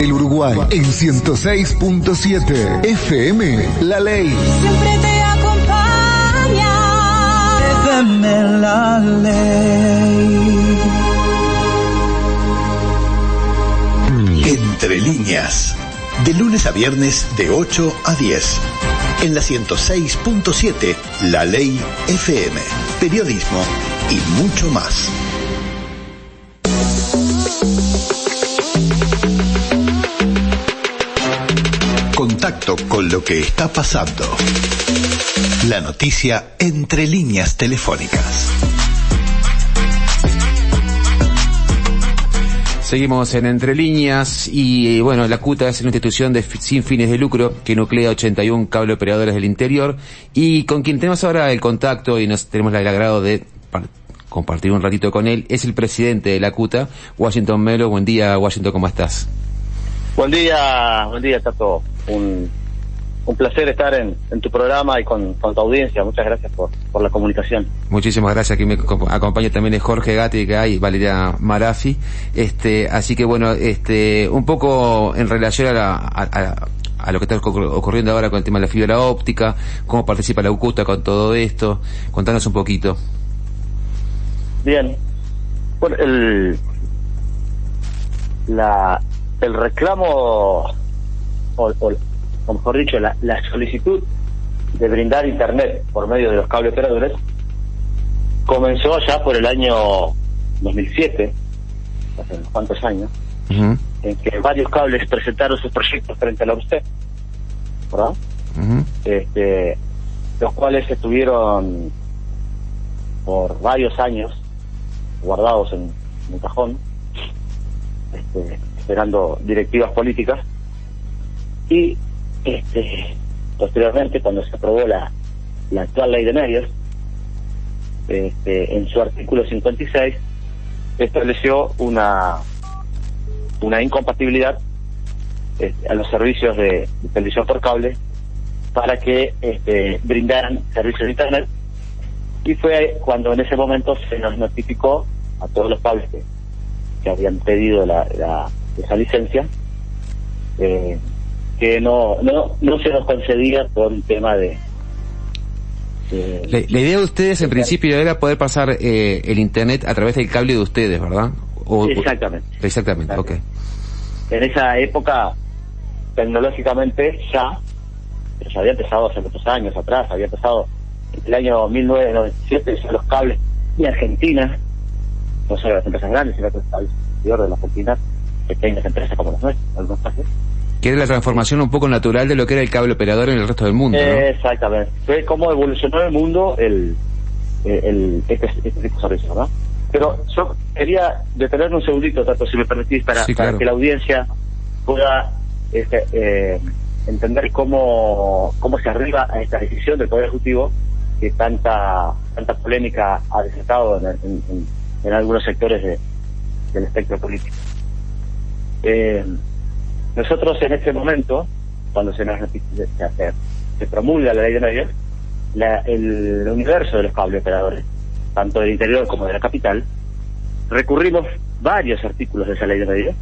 El Uruguay en 106.7 FM La Ley. Siempre te acompaña. FM La Ley. Entre líneas. De lunes a viernes de 8 a 10. En la 106.7 La Ley FM. Periodismo y mucho más. Contacto con lo que está pasando. La noticia entre líneas telefónicas. Seguimos en Entre Líneas y bueno, la CUTA es una institución de, sin fines de lucro que nuclea 81 cable operadores del interior y con quien tenemos ahora el contacto y nos tenemos el agrado de compartir un ratito con él es el presidente de la CUTA, Washington Melo. Buen día, Washington, ¿cómo estás? Buen día, buen día, Tato. Un, un placer estar en, en tu programa y con, con, tu audiencia. Muchas gracias por, por la comunicación. Muchísimas gracias. Aquí me acompaña también es Jorge Gatti y Valeria Marafi. Este, así que bueno, este, un poco en relación a, la, a, a lo que está ocurriendo ahora con el tema de la fibra óptica, cómo participa la UCUTA con todo esto. Contanos un poquito. Bien. Bueno, el, la, el reclamo, o, o, o mejor dicho, la, la, solicitud de brindar Internet por medio de los cable operadores comenzó ya por el año 2007, hace unos cuantos años, uh -huh. en que varios cables presentaron sus proyectos frente a la URSS, ¿verdad? Uh -huh. este, los cuales estuvieron por varios años guardados en, en un cajón, este, esperando directivas políticas y este posteriormente cuando se aprobó la, la actual ley de medios este, en su artículo 56 estableció una una incompatibilidad este, a los servicios de, de, televisión por cable para que este, brindaran servicios de internet. Y fue cuando en ese momento se nos notificó a todos los cables que, que habían pedido la, la esa licencia eh, que no, no no se nos concedía por un tema de, de la, la, idea de ustedes en principio era poder pasar eh, el internet a través del cable de ustedes verdad o, exactamente. Exactamente ok. En esa época tecnológicamente ya ya había empezado hace muchos años atrás había empezado en el año 1997 ya los cables y Argentina no solo las empresas grandes sino que el interior de la Argentina pequeñas empresas como las nuestras, algunos casos. Que era la transformación un poco natural de lo que era el cable operador en el resto del mundo, ¿no? Exactamente. Fue cómo evolucionó el mundo el, el, este, este tipo de servicio, ¿no? Pero yo quería detenerme un segundito, Tato, si me permitís, para, sí, claro. para que la audiencia pueda este, eh, entender cómo, cómo se arriba a esta decisión del Poder Ejecutivo que tanta tanta polémica ha desatado en, en, en, en algunos sectores de, del espectro político. Eh, nosotros en este momento, cuando se nos se, se promulga la ley de medios, la, el, universo de los cable operadores, tanto del interior como de la capital, recurrimos varios artículos de esa ley de medios,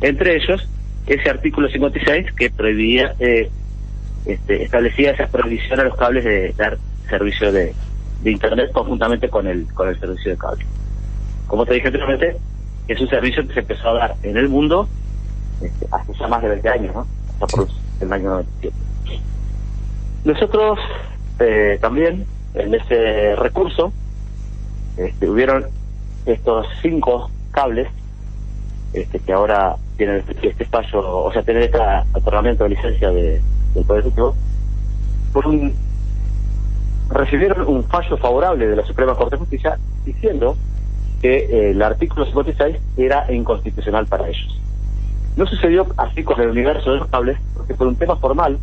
entre ellos ese artículo 56 que prohibía, eh, este, establecía esa prohibición a los cables de dar servicio de, de internet conjuntamente con el con el servicio de cable. Como te dije anteriormente, es un servicio que se empezó a dar en el mundo este, hace ya más de 20 años, ¿no? Hasta por el año 97. Nosotros eh, también, en ese recurso, este, hubieron estos cinco cables este, que ahora tienen este, fallo, o sea, tienen este otorgamiento de licencia de, del Poder Ejecutivo, por un, recibieron un fallo favorable de la Suprema Corte de Justicia diciendo que eh, el artículo 56 era inconstitucional para ellos. No sucedió así con el universo de los cables, porque por un tema formal,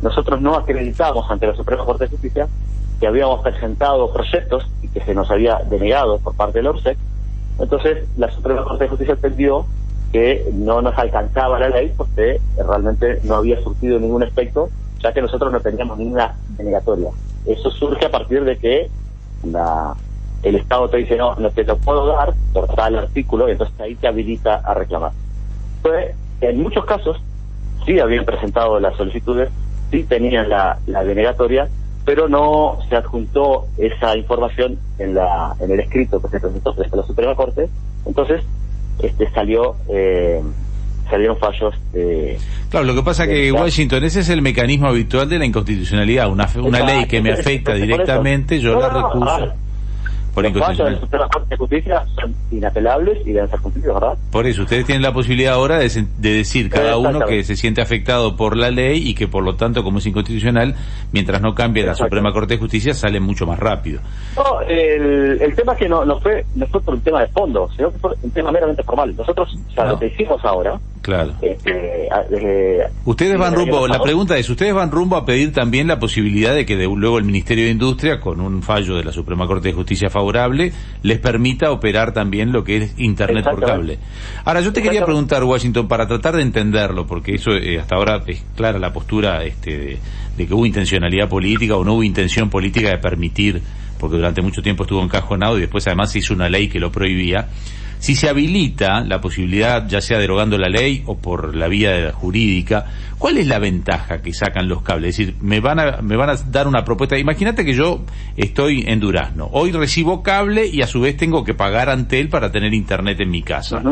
nosotros no acreditamos ante la Suprema Corte de Justicia que habíamos presentado proyectos y que se nos había denegado por parte del ORSEC. Entonces, la Suprema Corte de Justicia entendió que no nos alcanzaba la ley porque realmente no había surtido ningún efecto, ya que nosotros no teníamos ninguna denegatoria. Eso surge a partir de que la, el Estado te dice, no, no te lo puedo dar por tal artículo, y entonces ahí te habilita a reclamar. Fue en muchos casos sí habían presentado las solicitudes, sí tenían la, la denegatoria, pero no se adjuntó esa información en la en el escrito que se presentó frente a la Suprema Corte, entonces este salió eh, salieron fallos de... Claro, lo que pasa que Washington, ese es el mecanismo habitual de la inconstitucionalidad. Una, una ley que me afecta directamente, yo la recuso por de la Corte de Justicia son inapelables y deben ser cumplidos, ¿verdad? Por eso, ustedes tienen la posibilidad ahora de, de decir cada uno que se siente afectado por la ley y que por lo tanto, como es inconstitucional, mientras no cambie la Suprema Corte de Justicia, sale mucho más rápido. No, el, el tema es que no, no, fue, no fue por un tema de fondo, sino que fue un tema meramente formal. Nosotros, ya lo que hicimos ahora, Claro. Este, ustedes van rumbo, la pregunta es, ¿ustedes van rumbo a pedir también la posibilidad de que de, luego el Ministerio de Industria, con un fallo de la Suprema Corte de Justicia favorable, les permita operar también lo que es Internet por cable? Ahora, yo te quería preguntar, Washington, para tratar de entenderlo, porque eso eh, hasta ahora es clara la postura este, de, de que hubo intencionalidad política o no hubo intención política de permitir, porque durante mucho tiempo estuvo encajonado y después además se hizo una ley que lo prohibía si se habilita la posibilidad, ya sea derogando la ley o por la vía jurídica, ¿cuál es la ventaja que sacan los cables? Es decir, me van a, me van a dar una propuesta. Imagínate que yo estoy en Durazno. Hoy recibo cable y a su vez tengo que pagar ante él para tener internet en mi casa.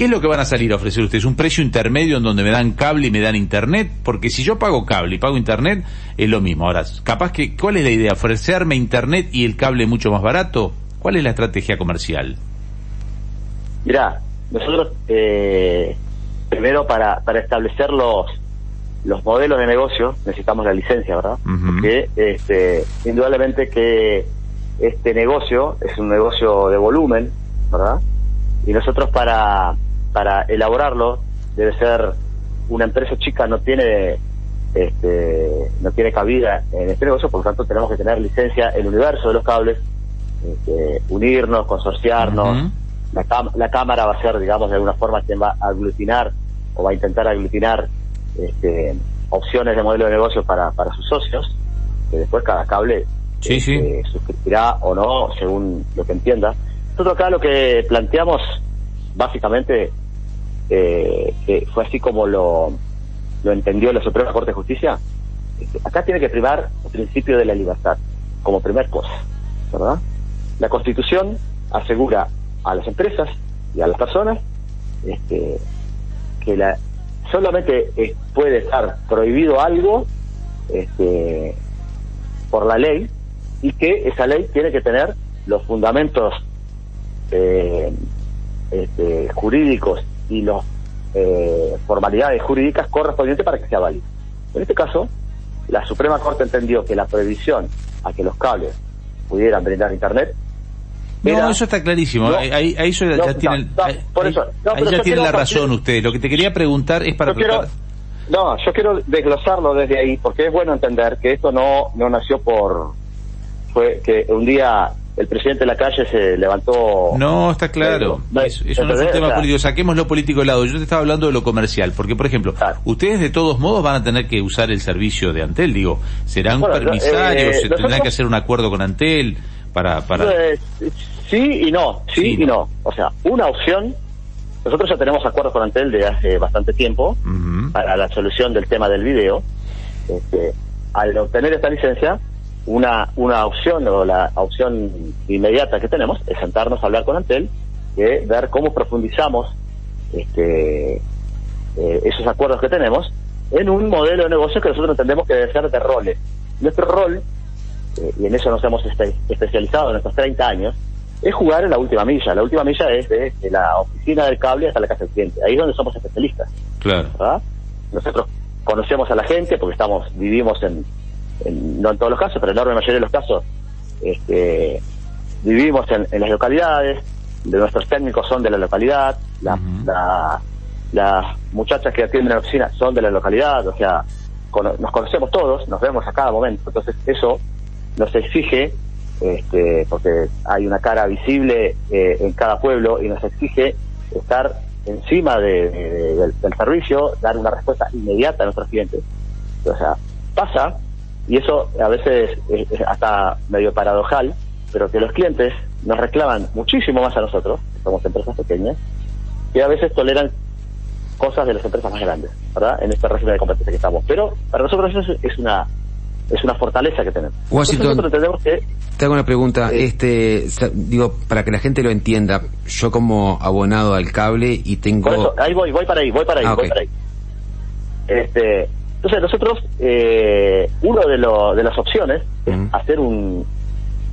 ¿Qué es lo que van a salir a ofrecer ustedes? ¿Un precio intermedio en donde me dan cable y me dan internet? Porque si yo pago cable y pago internet, es lo mismo. Ahora, capaz que, ¿cuál es la idea? ¿Ofrecerme internet y el cable mucho más barato? ¿Cuál es la estrategia comercial? Mira, nosotros eh, primero para, para establecer los, los modelos de negocio necesitamos la licencia, ¿verdad? Porque este, indudablemente que este negocio es un negocio de volumen, ¿verdad? Y nosotros para, para elaborarlo debe ser una empresa chica no tiene este, no tiene cabida en este negocio, por lo tanto tenemos que tener licencia el universo de los cables, este, unirnos, consorciarnos, la, la Cámara va a ser, digamos, de alguna forma quien va a aglutinar o va a intentar aglutinar este, opciones de modelo de negocio para, para sus socios, que después cada cable sí, este, suscribirá o no, según lo que entienda. Nosotros acá lo que planteamos, básicamente, eh, fue así como lo, lo entendió la Suprema Corte de Justicia, este, acá tiene que primar el principio de la libertad, como primer cosa, ¿verdad? La Constitución asegura a las empresas y a las personas este, que la, solamente eh, puede estar prohibido algo este, por la ley y que esa ley tiene que tener los fundamentos eh, este, jurídicos y las eh, formalidades jurídicas correspondientes para que sea válido. En este caso, la Suprema Corte entendió que la prohibición a que los cables pudieran brindar Internet no, eso está clarísimo. ahí, eso ya tiene, ya tiene la razón usted. Lo que te quería preguntar es para No, yo quiero desglosarlo desde ahí, porque es bueno entender que esto no, no nació por... Fue que un día el presidente de la calle se levantó... No, está claro. eso no es un tema político. Saquemos lo político de lado. Yo te estaba hablando de lo comercial, porque, por ejemplo, ustedes de todos modos van a tener que usar el servicio de Antel. Digo, ¿serán permisarios? Eh, ¿Se tendrán que hacer un acuerdo con Antel? para, para... sí y no, sí, y no. O sea, una opción, nosotros ya tenemos acuerdos con Antel de hace bastante tiempo para la solución del tema del video. Este, al obtener esta licencia, una, una opción o la opción inmediata que tenemos es sentarnos a hablar con Antel, y ver cómo profundizamos este, eh, esos acuerdos que tenemos en un modelo de negocio que nosotros entendemos que debe ser de roles. Nuestro rol eh, y en eso nos hemos especializado en estos 30 años, es jugar en la última milla. La última milla es de, la oficina del cable hasta la casa del cliente. Ahí es donde somos especialistas. Claro. Nosotros conocemos a la gente porque estamos vivimos en, no en todos los casos, pero en la enorme mayoría de los casos, este, vivimos en, las localidades, de nuestros técnicos son de la localidad, las muchachas que atienden la oficina son de la localidad, o sea, nos conocemos todos, nos vemos a cada momento. Entonces, eso nos exige, este, porque hay una cara visible eh, en cada pueblo y nos exige estar encima del, servicio, dar una respuesta inmediata a nuestros clientes. O sea, pasa, y eso a veces es, hasta medio paradojal, pero que los clientes nos reclaman muchísimo más a nosotros, que somos empresas pequeñas, que a veces toleran cosas de las empresas más grandes, ¿verdad? En este régimen de competencia que estamos. Pero para nosotros eso es una es una fortaleza que tenemos. Washington, te hago una pregunta, eh, este, digo, para que la gente lo entienda, yo como abonado al cable y tengo... ahí voy, voy para ahí, voy para ahí, ah, voy para ahí. Este, entonces nosotros, eh, uno de, lo, de las opciones es hacer un,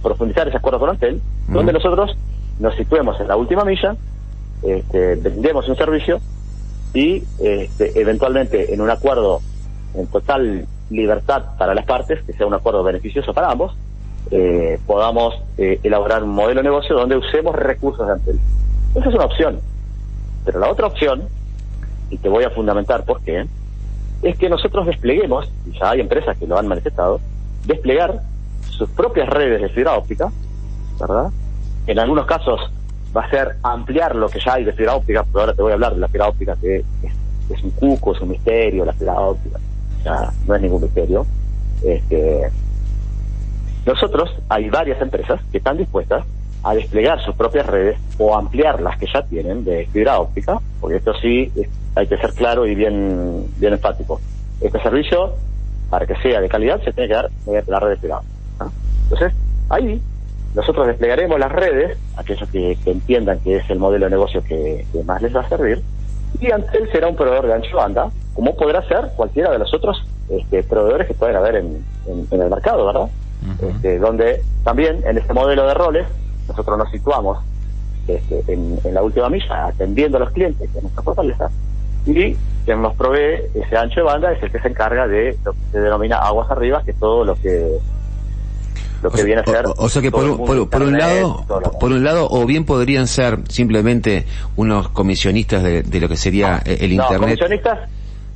profundizar ese acuerdo con Antel, donde nosotros nos situemos en la última milla, este, vendemos un servicio y este, eventualmente en un acuerdo en total libertad para las partes, que sea un acuerdo beneficioso para ambos, eh, podamos eh, elaborar un modelo de negocio donde usemos recursos de Antel. Esa es una opción. Pero la otra opción, y te voy a fundamentar por qué, es que nosotros despleguemos, y ya hay empresas que lo han manifestado, desplegar sus propias redes de fibra óptica, ¿verdad? En algunos casos va a ser ampliar lo que ya hay de fibra óptica, pero ahora te voy a hablar de la fibra óptica que es, un cuco, es un misterio, la fibra óptica, ya no es ningún misterio. Este, nosotros, hay varias empresas que están dispuestas a desplegar sus propias redes o ampliar las que ya tienen de fibra óptica, porque esto sí hay que ser claro y bien, bien enfático. Este servicio, para que sea de calidad, se tiene que dar mediante la red de Entonces, ahí nosotros desplegaremos las redes, aquellos que, entiendan que es el modelo de negocio que, más les va a servir, y Antel será un proveedor de ancho banda, como podrá ser cualquiera de los otros este, proveedores que pueden haber en, el mercado, ¿verdad? este, donde también en este modelo de roles nosotros nos situamos este, en, la última milla, atendiendo a los clientes, que es nuestra fortaleza, y quien nos provee ese ancho de banda es el que se encarga de lo que se denomina aguas arriba, que es todo lo que lo que viene a ser o, sea que por, un lado por un lado o bien podrían ser simplemente unos comisionistas de, lo que sería el internet. comisionistas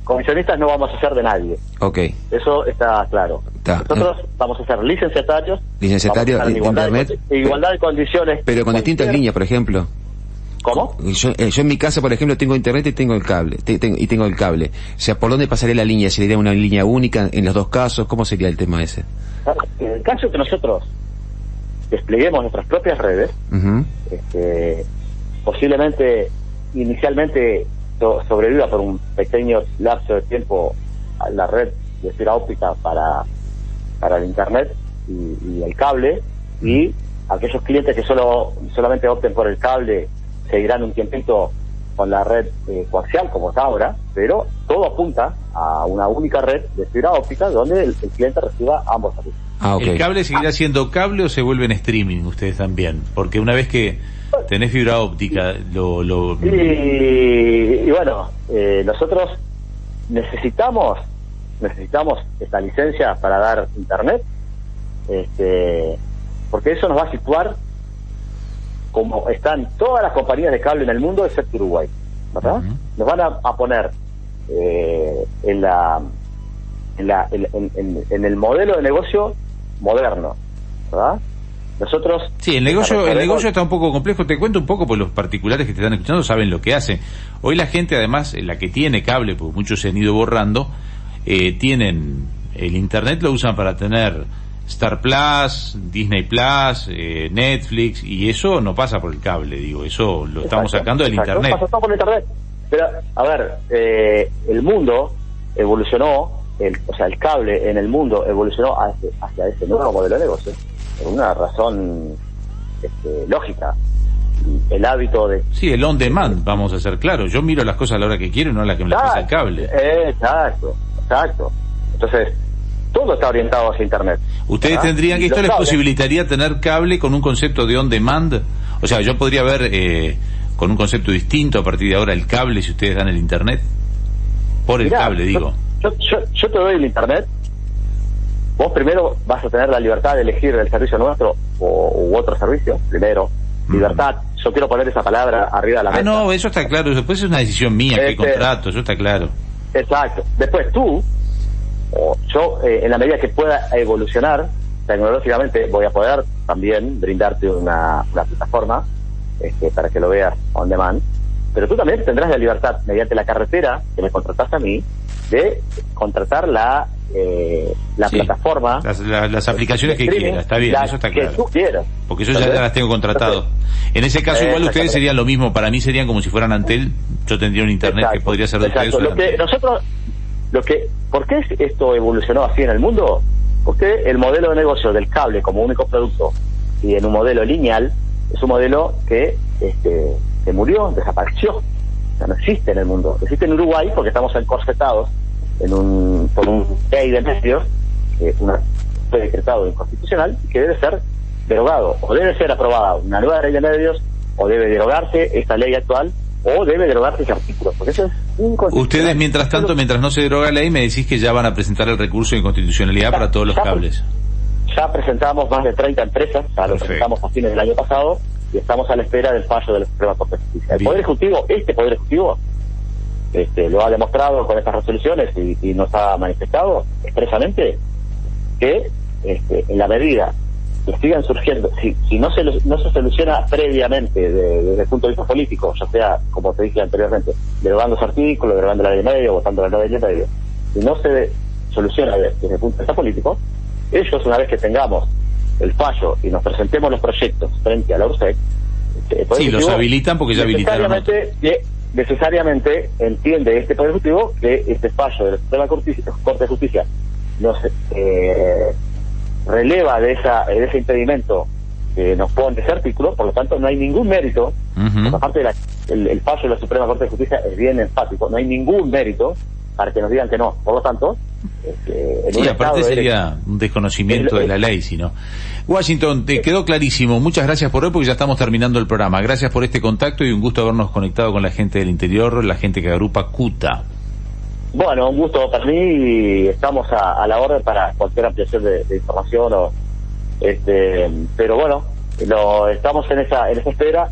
comisionistas no vamos a ser de nadie. Ok. Eso está claro. Nosotros vamos a ser licenciatarios. Licenciatarios de internet igualdad de condiciones. pero con distintas líneas por ejemplo ¿Cómo? Yo, eh, yo, en mi casa, por ejemplo, tengo internet y tengo el cable. y tengo el cable. O sea, ¿por dónde pasaría la línea? ¿Sería una línea única en los dos casos? ¿Cómo sería el tema ese? En el caso que nosotros despleguemos nuestras propias redes, este, posiblemente inicialmente sobreviva por un pequeño lapso de tiempo a la red de fibra óptica para, para el internet y, el cable y aquellos clientes que solo solamente opten por el cable seguirán un tiempito con la red eh, coaxial como está ahora, pero todo apunta a una única red de fibra óptica donde el, cliente reciba ambos servicios. Ah, ¿El cable seguirá siendo cable o se vuelve en streaming ustedes también? Porque una vez que tenés fibra óptica, lo... lo... Y, bueno, eh, nosotros necesitamos necesitamos esta licencia para dar internet, este, porque eso nos va a situar como están todas las compañías de cable en el mundo excepto Uruguay, ¿verdad? Nos van a, poner eh, en la en, la, en, el modelo de negocio moderno, ¿verdad? Nosotros... Sí, el negocio, el negocio está un poco complejo. Te cuento un poco, por los particulares que te están escuchando saben lo que hacen. Hoy la gente, además, la que tiene cable, porque muchos se han ido borrando, eh, tienen el Internet, lo usan para tener Star Plus, Disney Plus, eh, Netflix, y eso no pasa por el cable, digo, eso lo estamos sacando del Internet. pasa todo por Internet. Pero, a ver, eh, el mundo evolucionó, el, o sea, el cable en el mundo evolucionó hacia, hacia ese nuevo modelo de negocio, por una razón este, lógica. El hábito de... Sí, el on demand, vamos a ser claros. Yo miro las cosas a la hora que quiero y no a la que me las pasa el cable. exacto, exacto. Entonces, todo está orientado hacia Internet. ¿Ustedes tendrían que esto les posibilitaría tener cable con un concepto de on demand? O sea, yo podría ver eh, con un concepto distinto a partir de ahora el cable si ustedes dan el Internet. Por el cable, digo. Yo, yo, te doy el Internet. Vos primero vas a tener la libertad de elegir el servicio nuestro o, u otro servicio. Primero, mm. libertad. Yo quiero poner esa palabra arriba de la ah, mesa. Ah, no, eso está claro. Después es una decisión mía, que este, contrato, eso está claro. Exacto. Después tú yo, eh, en la medida que pueda evolucionar tecnológicamente, voy a poder también brindarte una, plataforma este, para que lo veas on demand. Pero tú también tendrás la libertad, mediante la carretera que me contrataste a mí, de contratar la eh, la plataforma las, aplicaciones que quiera está bien eso está claro. porque eso ya, las tengo contratado. En ese caso igual ustedes serían lo mismo. Para mí serían como si fueran Antel. Yo tendría un internet que podría ser de ustedes lo que nosotros lo que ¿por qué esto evolucionó así en el mundo? Porque el modelo de negocio del cable como único producto y en un modelo lineal es un modelo que este, se murió, desapareció. O sea, no existe en el mundo. Existe en Uruguay porque estamos encorsetados en un, por un ley de medios, que una, fue decretado inconstitucional y que debe ser derogado. O debe ser aprobada una nueva ley de medios o debe derogarse esta ley actual o debe derogarse ese artículo. Porque eso es Ustedes, mientras tanto, mientras no se deroga la ley, me decís que ya van a presentar el recurso de inconstitucionalidad para todos los cables. Ya presentamos más de 30 empresas, ya lo presentamos a fines del año pasado y estamos a la espera del fallo de la Suprema Corte de Justicia. El Poder Ejecutivo, este Poder Ejecutivo, este, lo ha demostrado con estas resoluciones y, nos ha manifestado expresamente que este, en la medida que sigan surgiendo, si, si no, se, no se soluciona previamente desde el punto de vista político, ya sea, como te dije anteriormente, derogando ese artículo, derogando la ley de medio, votando la nueva ley de medio, si no se soluciona desde el punto de vista político, ellos una vez que tengamos el fallo y nos presentemos los proyectos frente a la URSEC, este, sí, los habilitan porque ya habilitaron. Necesariamente, necesariamente entiende este Poder Ejecutivo que este fallo de la Corte de Justicia no se, eh, releva de, esa, de ese impedimento que nos pone ese artículo, por lo tanto no hay ningún mérito, aparte del el, fallo de la Suprema Corte de Justicia es bien enfático, no hay ningún mérito para que nos digan que no. Por lo tanto, este, sí, aparte sería un desconocimiento de la ley, sino. Washington, te quedó clarísimo. Muchas gracias por hoy porque ya estamos terminando el programa. Gracias por este contacto y un gusto habernos conectado con la gente del interior, la gente que agrupa CUTA. Bueno, un gusto para mí y estamos a, la orden para cualquier ampliación de, información o este pero bueno lo estamos en esa en esa espera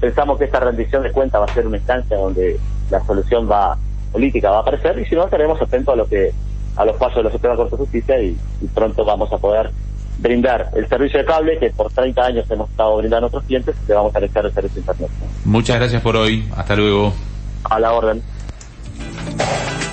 pensamos que esta rendición de cuenta va a ser una instancia donde la solución va política va a aparecer y si no estaremos atentos a lo que a los pasos de la Suprema Corte de Justicia y, pronto vamos a poder brindar el servicio de cable que por 30 años hemos estado brindando a nuestros clientes y le vamos a anexar el servicio de internet. Muchas gracias por hoy. Hasta luego. A la orden.